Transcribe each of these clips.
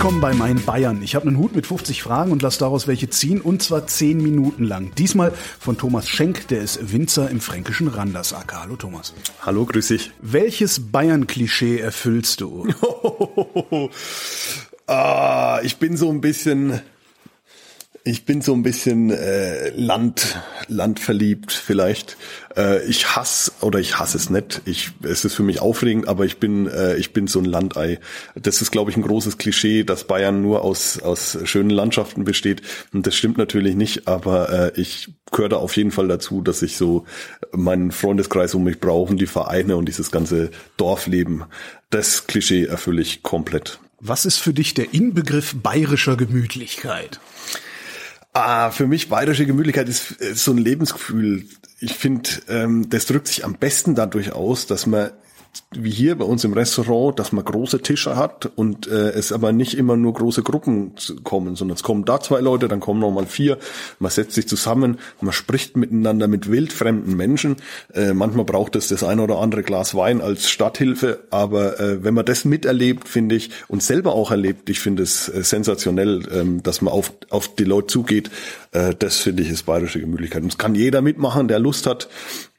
Willkommen bei Mein Bayern. Ich habe einen Hut mit 50 Fragen und lasse daraus welche ziehen und zwar 10 Minuten lang. Diesmal von Thomas Schenk, der ist Winzer im fränkischen Randersacker. Hallo Thomas. Hallo, grüß dich. Welches Bayern-Klischee erfüllst du? ah, ich bin so ein bisschen ich bin so ein bisschen äh, Land, landverliebt vielleicht. Äh, ich hasse oder ich hasse es nicht. Ich, es ist für mich aufregend, aber ich bin, äh, ich bin so ein Landei. Das ist, glaube ich, ein großes Klischee, dass Bayern nur aus aus schönen Landschaften besteht. Und das stimmt natürlich nicht. Aber äh, ich gehöre da auf jeden Fall dazu, dass ich so meinen Freundeskreis um mich brauche, die Vereine und dieses ganze Dorfleben. Das Klischee erfülle ich komplett. Was ist für dich der Inbegriff bayerischer Gemütlichkeit? Ah, für mich bayerische Gemütlichkeit ist, ist so ein Lebensgefühl. Ich finde, ähm, das drückt sich am besten dadurch aus, dass man wie hier bei uns im Restaurant, dass man große Tische hat und äh, es aber nicht immer nur große Gruppen kommen, sondern es kommen da zwei Leute, dann kommen nochmal vier, man setzt sich zusammen, man spricht miteinander mit wildfremden Menschen. Äh, manchmal braucht es das ein oder andere Glas Wein als Stadthilfe, aber äh, wenn man das miterlebt, finde ich, und selber auch erlebt, ich finde es äh, sensationell, äh, dass man auf, auf die Leute zugeht. Äh, das finde ich ist bayerische Gemütlichkeit. Und es kann jeder mitmachen, der Lust hat.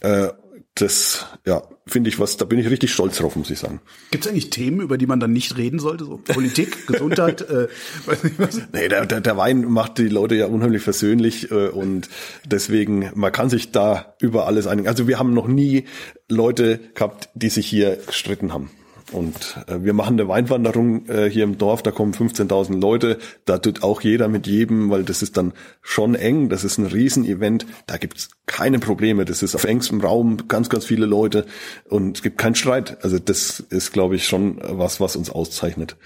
Äh, das, ja, finde ich was, da bin ich richtig stolz drauf, muss ich sagen. Gibt es eigentlich Themen, über die man dann nicht reden sollte? So Politik, Gesundheit, äh, weiß nicht was? Nee, der, der, der Wein macht die Leute ja unheimlich versöhnlich äh, und deswegen, man kann sich da über alles einigen. Also wir haben noch nie Leute gehabt, die sich hier gestritten haben. Und äh, wir machen eine Weinwanderung äh, hier im Dorf, da kommen 15.000 Leute, da tut auch jeder mit jedem, weil das ist dann schon eng, das ist ein Riesenevent, da gibt's keine Probleme, das ist auf engstem Raum, ganz, ganz viele Leute und es gibt keinen Streit. Also das ist, glaube ich, schon was, was uns auszeichnet.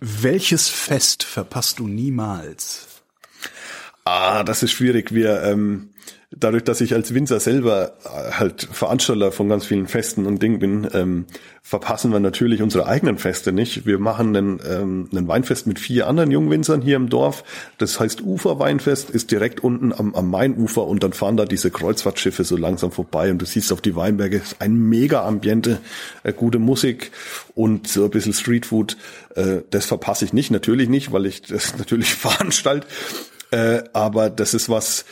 Welches Fest verpasst du niemals? Ah, das ist schwierig. Wir ähm, dadurch, dass ich als Winzer selber äh, halt Veranstalter von ganz vielen Festen und Dingen bin, ähm, verpassen wir natürlich unsere eigenen Feste nicht. Wir machen einen, ähm, einen Weinfest mit vier anderen Jungwinzern hier im Dorf. Das heißt Uferweinfest, ist direkt unten am, am Mainufer und dann fahren da diese Kreuzfahrtschiffe so langsam vorbei und du siehst auf die Weinberge ein mega Ambiente, äh, gute Musik und so ein bisschen Streetfood. Äh, das verpasse ich nicht, natürlich nicht, weil ich das natürlich veranstalt. Äh, aber das ist was,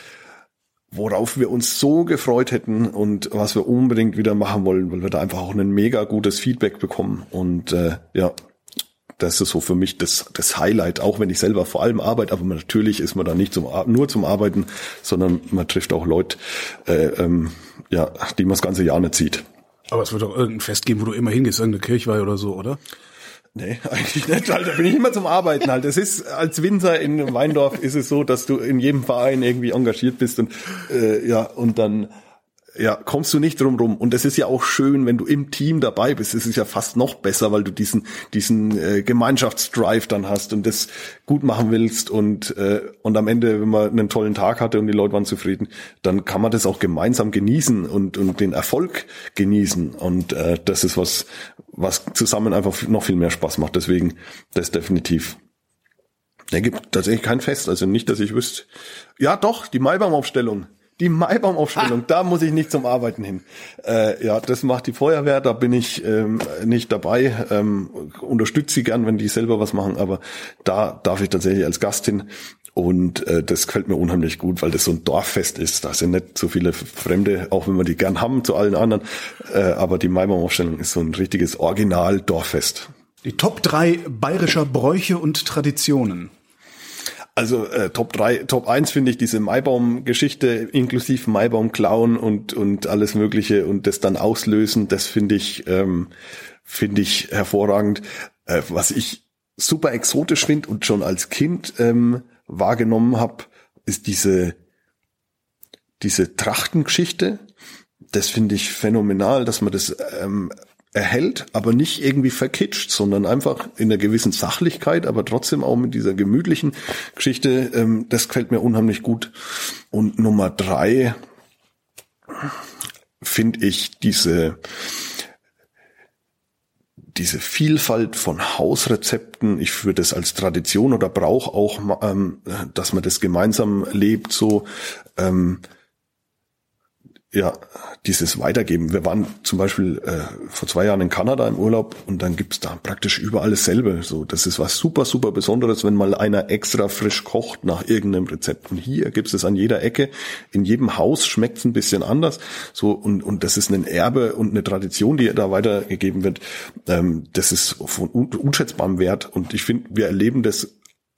worauf wir uns so gefreut hätten und was wir unbedingt wieder machen wollen, weil wir da einfach auch ein mega gutes Feedback bekommen. Und äh, ja, das ist so für mich das, das Highlight, auch wenn ich selber vor allem arbeite, aber natürlich ist man da nicht zum, nur zum Arbeiten, sondern man trifft auch Leute, äh, ähm, ja, die man das ganze Jahr nicht sieht. Aber es wird doch irgendein Fest geben, wo du immer hingehst, irgendeine Kirchweih oder so, oder? Nee, eigentlich nicht. Halt, da bin ich immer zum Arbeiten halt. Es ist als Winzer in Weindorf ist es so, dass du in jedem Verein irgendwie engagiert bist und äh, ja und dann ja, kommst du nicht drum rum. Und es ist ja auch schön, wenn du im Team dabei bist. Es ist ja fast noch besser, weil du diesen, diesen äh, Gemeinschaftsdrive dann hast und das gut machen willst. Und, äh, und am Ende, wenn man einen tollen Tag hatte und die Leute waren zufrieden, dann kann man das auch gemeinsam genießen und, und den Erfolg genießen. Und äh, das ist was, was zusammen einfach noch viel mehr Spaß macht. Deswegen, das definitiv. Der gibt tatsächlich kein Fest, also nicht, dass ich wüsste. Ja, doch, die Maibaumaufstellung. Die Maibaumaufstellung, ah. da muss ich nicht zum Arbeiten hin. Äh, ja, das macht die Feuerwehr, da bin ich ähm, nicht dabei. Ähm, unterstütze sie gern, wenn die selber was machen, aber da darf ich tatsächlich als Gast hin. Und äh, das gefällt mir unheimlich gut, weil das so ein Dorffest ist. Da sind nicht so viele Fremde, auch wenn wir die gern haben zu allen anderen. Äh, aber die Maibaumaufstellung ist so ein richtiges Original-Dorffest. Die Top drei bayerischer Bräuche und Traditionen. Also äh, Top 3, Top 1 finde ich diese Maibaum-Geschichte inklusive Maibaum klauen und, und alles Mögliche und das dann auslösen, das finde ich, ähm, finde ich hervorragend. Äh, was ich super exotisch finde und schon als Kind ähm, wahrgenommen habe, ist diese, diese Trachtengeschichte. Das finde ich phänomenal, dass man das ähm, erhält, aber nicht irgendwie verkitscht, sondern einfach in einer gewissen Sachlichkeit, aber trotzdem auch mit dieser gemütlichen Geschichte. Ähm, das gefällt mir unheimlich gut. Und Nummer drei finde ich diese diese Vielfalt von Hausrezepten, ich führe das als Tradition oder Brauch auch, ähm, dass man das gemeinsam lebt, so ähm, ja, dieses Weitergeben. Wir waren zum Beispiel äh, vor zwei Jahren in Kanada im Urlaub und dann gibt's da praktisch überall dasselbe. So, das ist was super, super Besonderes, wenn mal einer extra frisch kocht nach irgendeinem Rezept. Und hier gibt's es an jeder Ecke. In jedem Haus schmeckt's ein bisschen anders. So, und, und das ist ein Erbe und eine Tradition, die da weitergegeben wird. Ähm, das ist von unschätzbarem Wert. Und ich finde, wir erleben das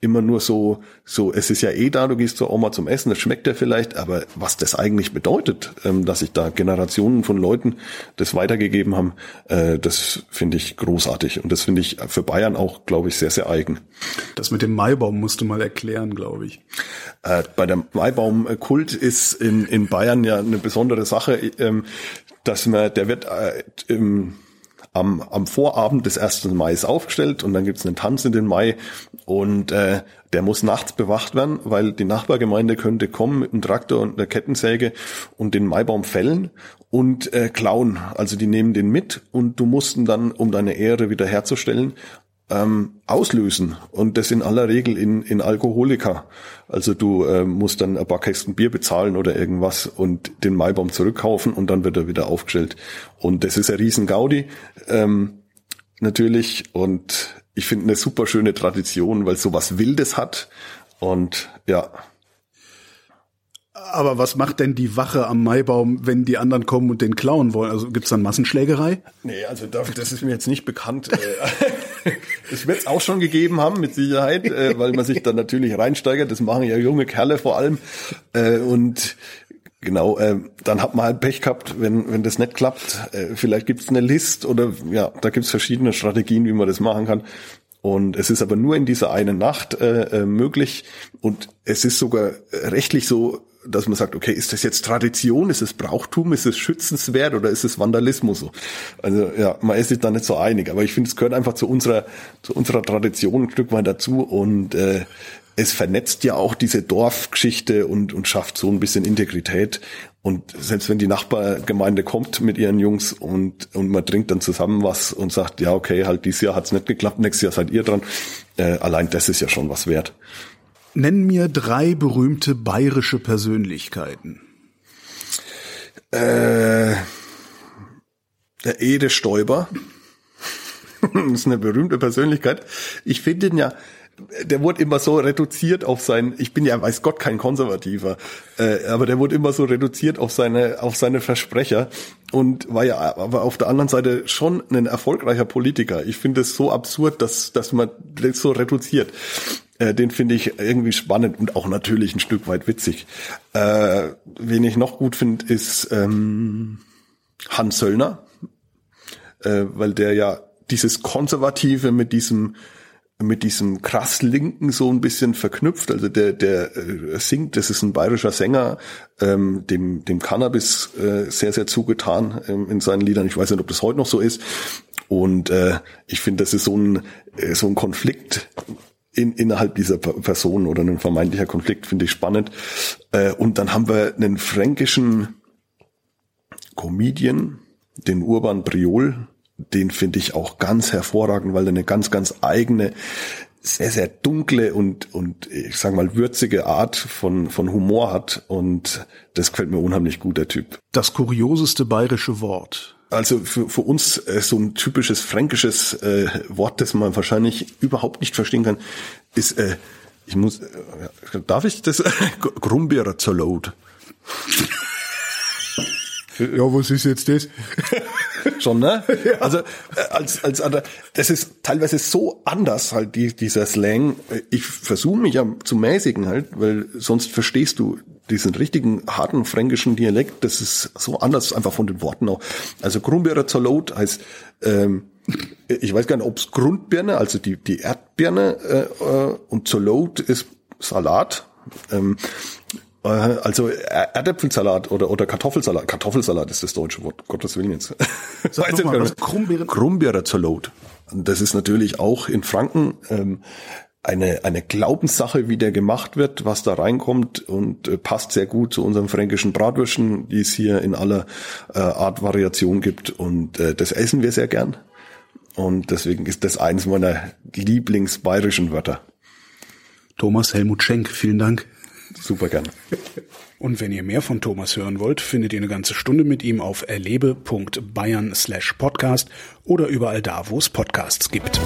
immer nur so, so, es ist ja eh da, du gehst zur Oma zum Essen, das schmeckt ja vielleicht, aber was das eigentlich bedeutet, ähm, dass sich da Generationen von Leuten das weitergegeben haben, äh, das finde ich großartig und das finde ich für Bayern auch, glaube ich, sehr, sehr eigen. Das mit dem Maibaum musst du mal erklären, glaube ich. Äh, bei dem Maibaumkult ist in, in Bayern ja eine besondere Sache, ähm, dass man, der wird äh, im am, am Vorabend des 1. Mai aufgestellt und dann gibt's einen Tanz in den Mai und äh, der muss nachts bewacht werden, weil die Nachbargemeinde könnte kommen mit einem Traktor und einer Kettensäge und den Maibaum fällen und äh, klauen. Also die nehmen den mit und du musst ihn dann, um deine Ehre wiederherzustellen, ähm, auslösen und das in aller Regel in, in Alkoholika. Also du äh, musst dann ein paar Kästen Bier bezahlen oder irgendwas und den Maibaum zurückkaufen und dann wird er wieder aufgestellt. Und das ist ein riesen Gaudi ähm, natürlich und ich finde eine super schöne Tradition, weil sowas Wildes hat und ja, aber was macht denn die Wache am Maibaum, wenn die anderen kommen und den klauen wollen? Also gibt's dann Massenschlägerei? Nee, also das ist mir jetzt nicht bekannt. Es wird es auch schon gegeben haben, mit Sicherheit, äh, weil man sich dann natürlich reinsteigert. Das machen ja junge Kerle vor allem. Äh, und Genau, äh, dann hat man halt Pech gehabt, wenn, wenn das nicht klappt. Äh, vielleicht gibt's eine List oder ja, da gibt's verschiedene Strategien, wie man das machen kann. Und es ist aber nur in dieser einen Nacht äh, äh möglich. Und es ist sogar rechtlich so dass man sagt, okay, ist das jetzt Tradition, ist es Brauchtum, ist es schützenswert oder ist es Vandalismus? So? Also ja, man ist sich da nicht so einig, aber ich finde, es gehört einfach zu unserer zu unserer Tradition ein Stück weit dazu und äh, es vernetzt ja auch diese Dorfgeschichte und, und schafft so ein bisschen Integrität. Und selbst wenn die Nachbargemeinde kommt mit ihren Jungs und, und man trinkt dann zusammen was und sagt, ja, okay, halt dieses Jahr hat's nicht geklappt, nächstes Jahr seid ihr dran, äh, allein das ist ja schon was wert. Nenn mir drei berühmte bayerische Persönlichkeiten. Äh, der Ede Stoiber. ist eine berühmte Persönlichkeit. Ich finde ihn ja, der wurde immer so reduziert auf sein, ich bin ja weiß Gott kein Konservativer, äh, aber der wurde immer so reduziert auf seine, auf seine Versprecher und war ja aber auf der anderen Seite schon ein erfolgreicher Politiker. Ich finde es so absurd, dass, dass man das so reduziert. Äh, den finde ich irgendwie spannend und auch natürlich ein Stück weit witzig. Äh, wen ich noch gut finde, ist ähm, Hans Söllner, äh, weil der ja dieses Konservative mit diesem mit diesem krass Linken so ein bisschen verknüpft. Also der, der äh, singt, das ist ein bayerischer Sänger, ähm, dem, dem Cannabis äh, sehr, sehr zugetan ähm, in seinen Liedern. Ich weiß nicht, ob das heute noch so ist. Und äh, ich finde, das ist so ein, äh, so ein Konflikt, in, innerhalb dieser Person oder ein vermeintlicher Konflikt finde ich spannend. Äh, und dann haben wir einen fränkischen Comedian, den Urban Priol, den finde ich auch ganz hervorragend, weil er eine ganz, ganz eigene, sehr, sehr dunkle und, und ich sage mal würzige Art von, von Humor hat und das gefällt mir unheimlich gut, der Typ. Das kurioseste bayerische Wort. Also für, für uns äh, so ein typisches fränkisches äh, Wort, das man wahrscheinlich überhaupt nicht verstehen kann, ist, äh, ich muss, äh, darf ich das? Grumbeerer zur Load. Ja, was ist jetzt das? Schon, ne? Ja. Also äh, als als das ist teilweise so anders halt die, dieser Slang. Ich versuche mich ja zu mäßigen halt, weil sonst verstehst du diesen richtigen harten fränkischen Dialekt. Das ist so anders einfach von den Worten auch. Also Grumbeerer zur Lot heißt ähm, ich weiß gar nicht, ob es Grundbirne, also die die Erdbirne äh, äh und zur Lot ist Salat. Ähm, äh, also Erdäpfelsalat oder, oder Kartoffelsalat. Kartoffelsalat ist das deutsche Wort, Gottes Willen jetzt. Sag Weiß mal, was Krummbeeren? Krummbeere zur Lot. Das ist natürlich auch in Franken ähm, eine, eine Glaubenssache, wie der gemacht wird, was da reinkommt und äh, passt sehr gut zu unseren fränkischen Bratwürschen, die es hier in aller äh, Art Variation gibt und äh, das essen wir sehr gern und deswegen ist das eines meiner Lieblingsbayerischen Wörter. Thomas Helmut Schenk, vielen Dank. Super gern. Und wenn ihr mehr von Thomas hören wollt, findet ihr eine ganze Stunde mit ihm auf erlebe.bayern slash podcast oder überall da, wo es Podcasts gibt.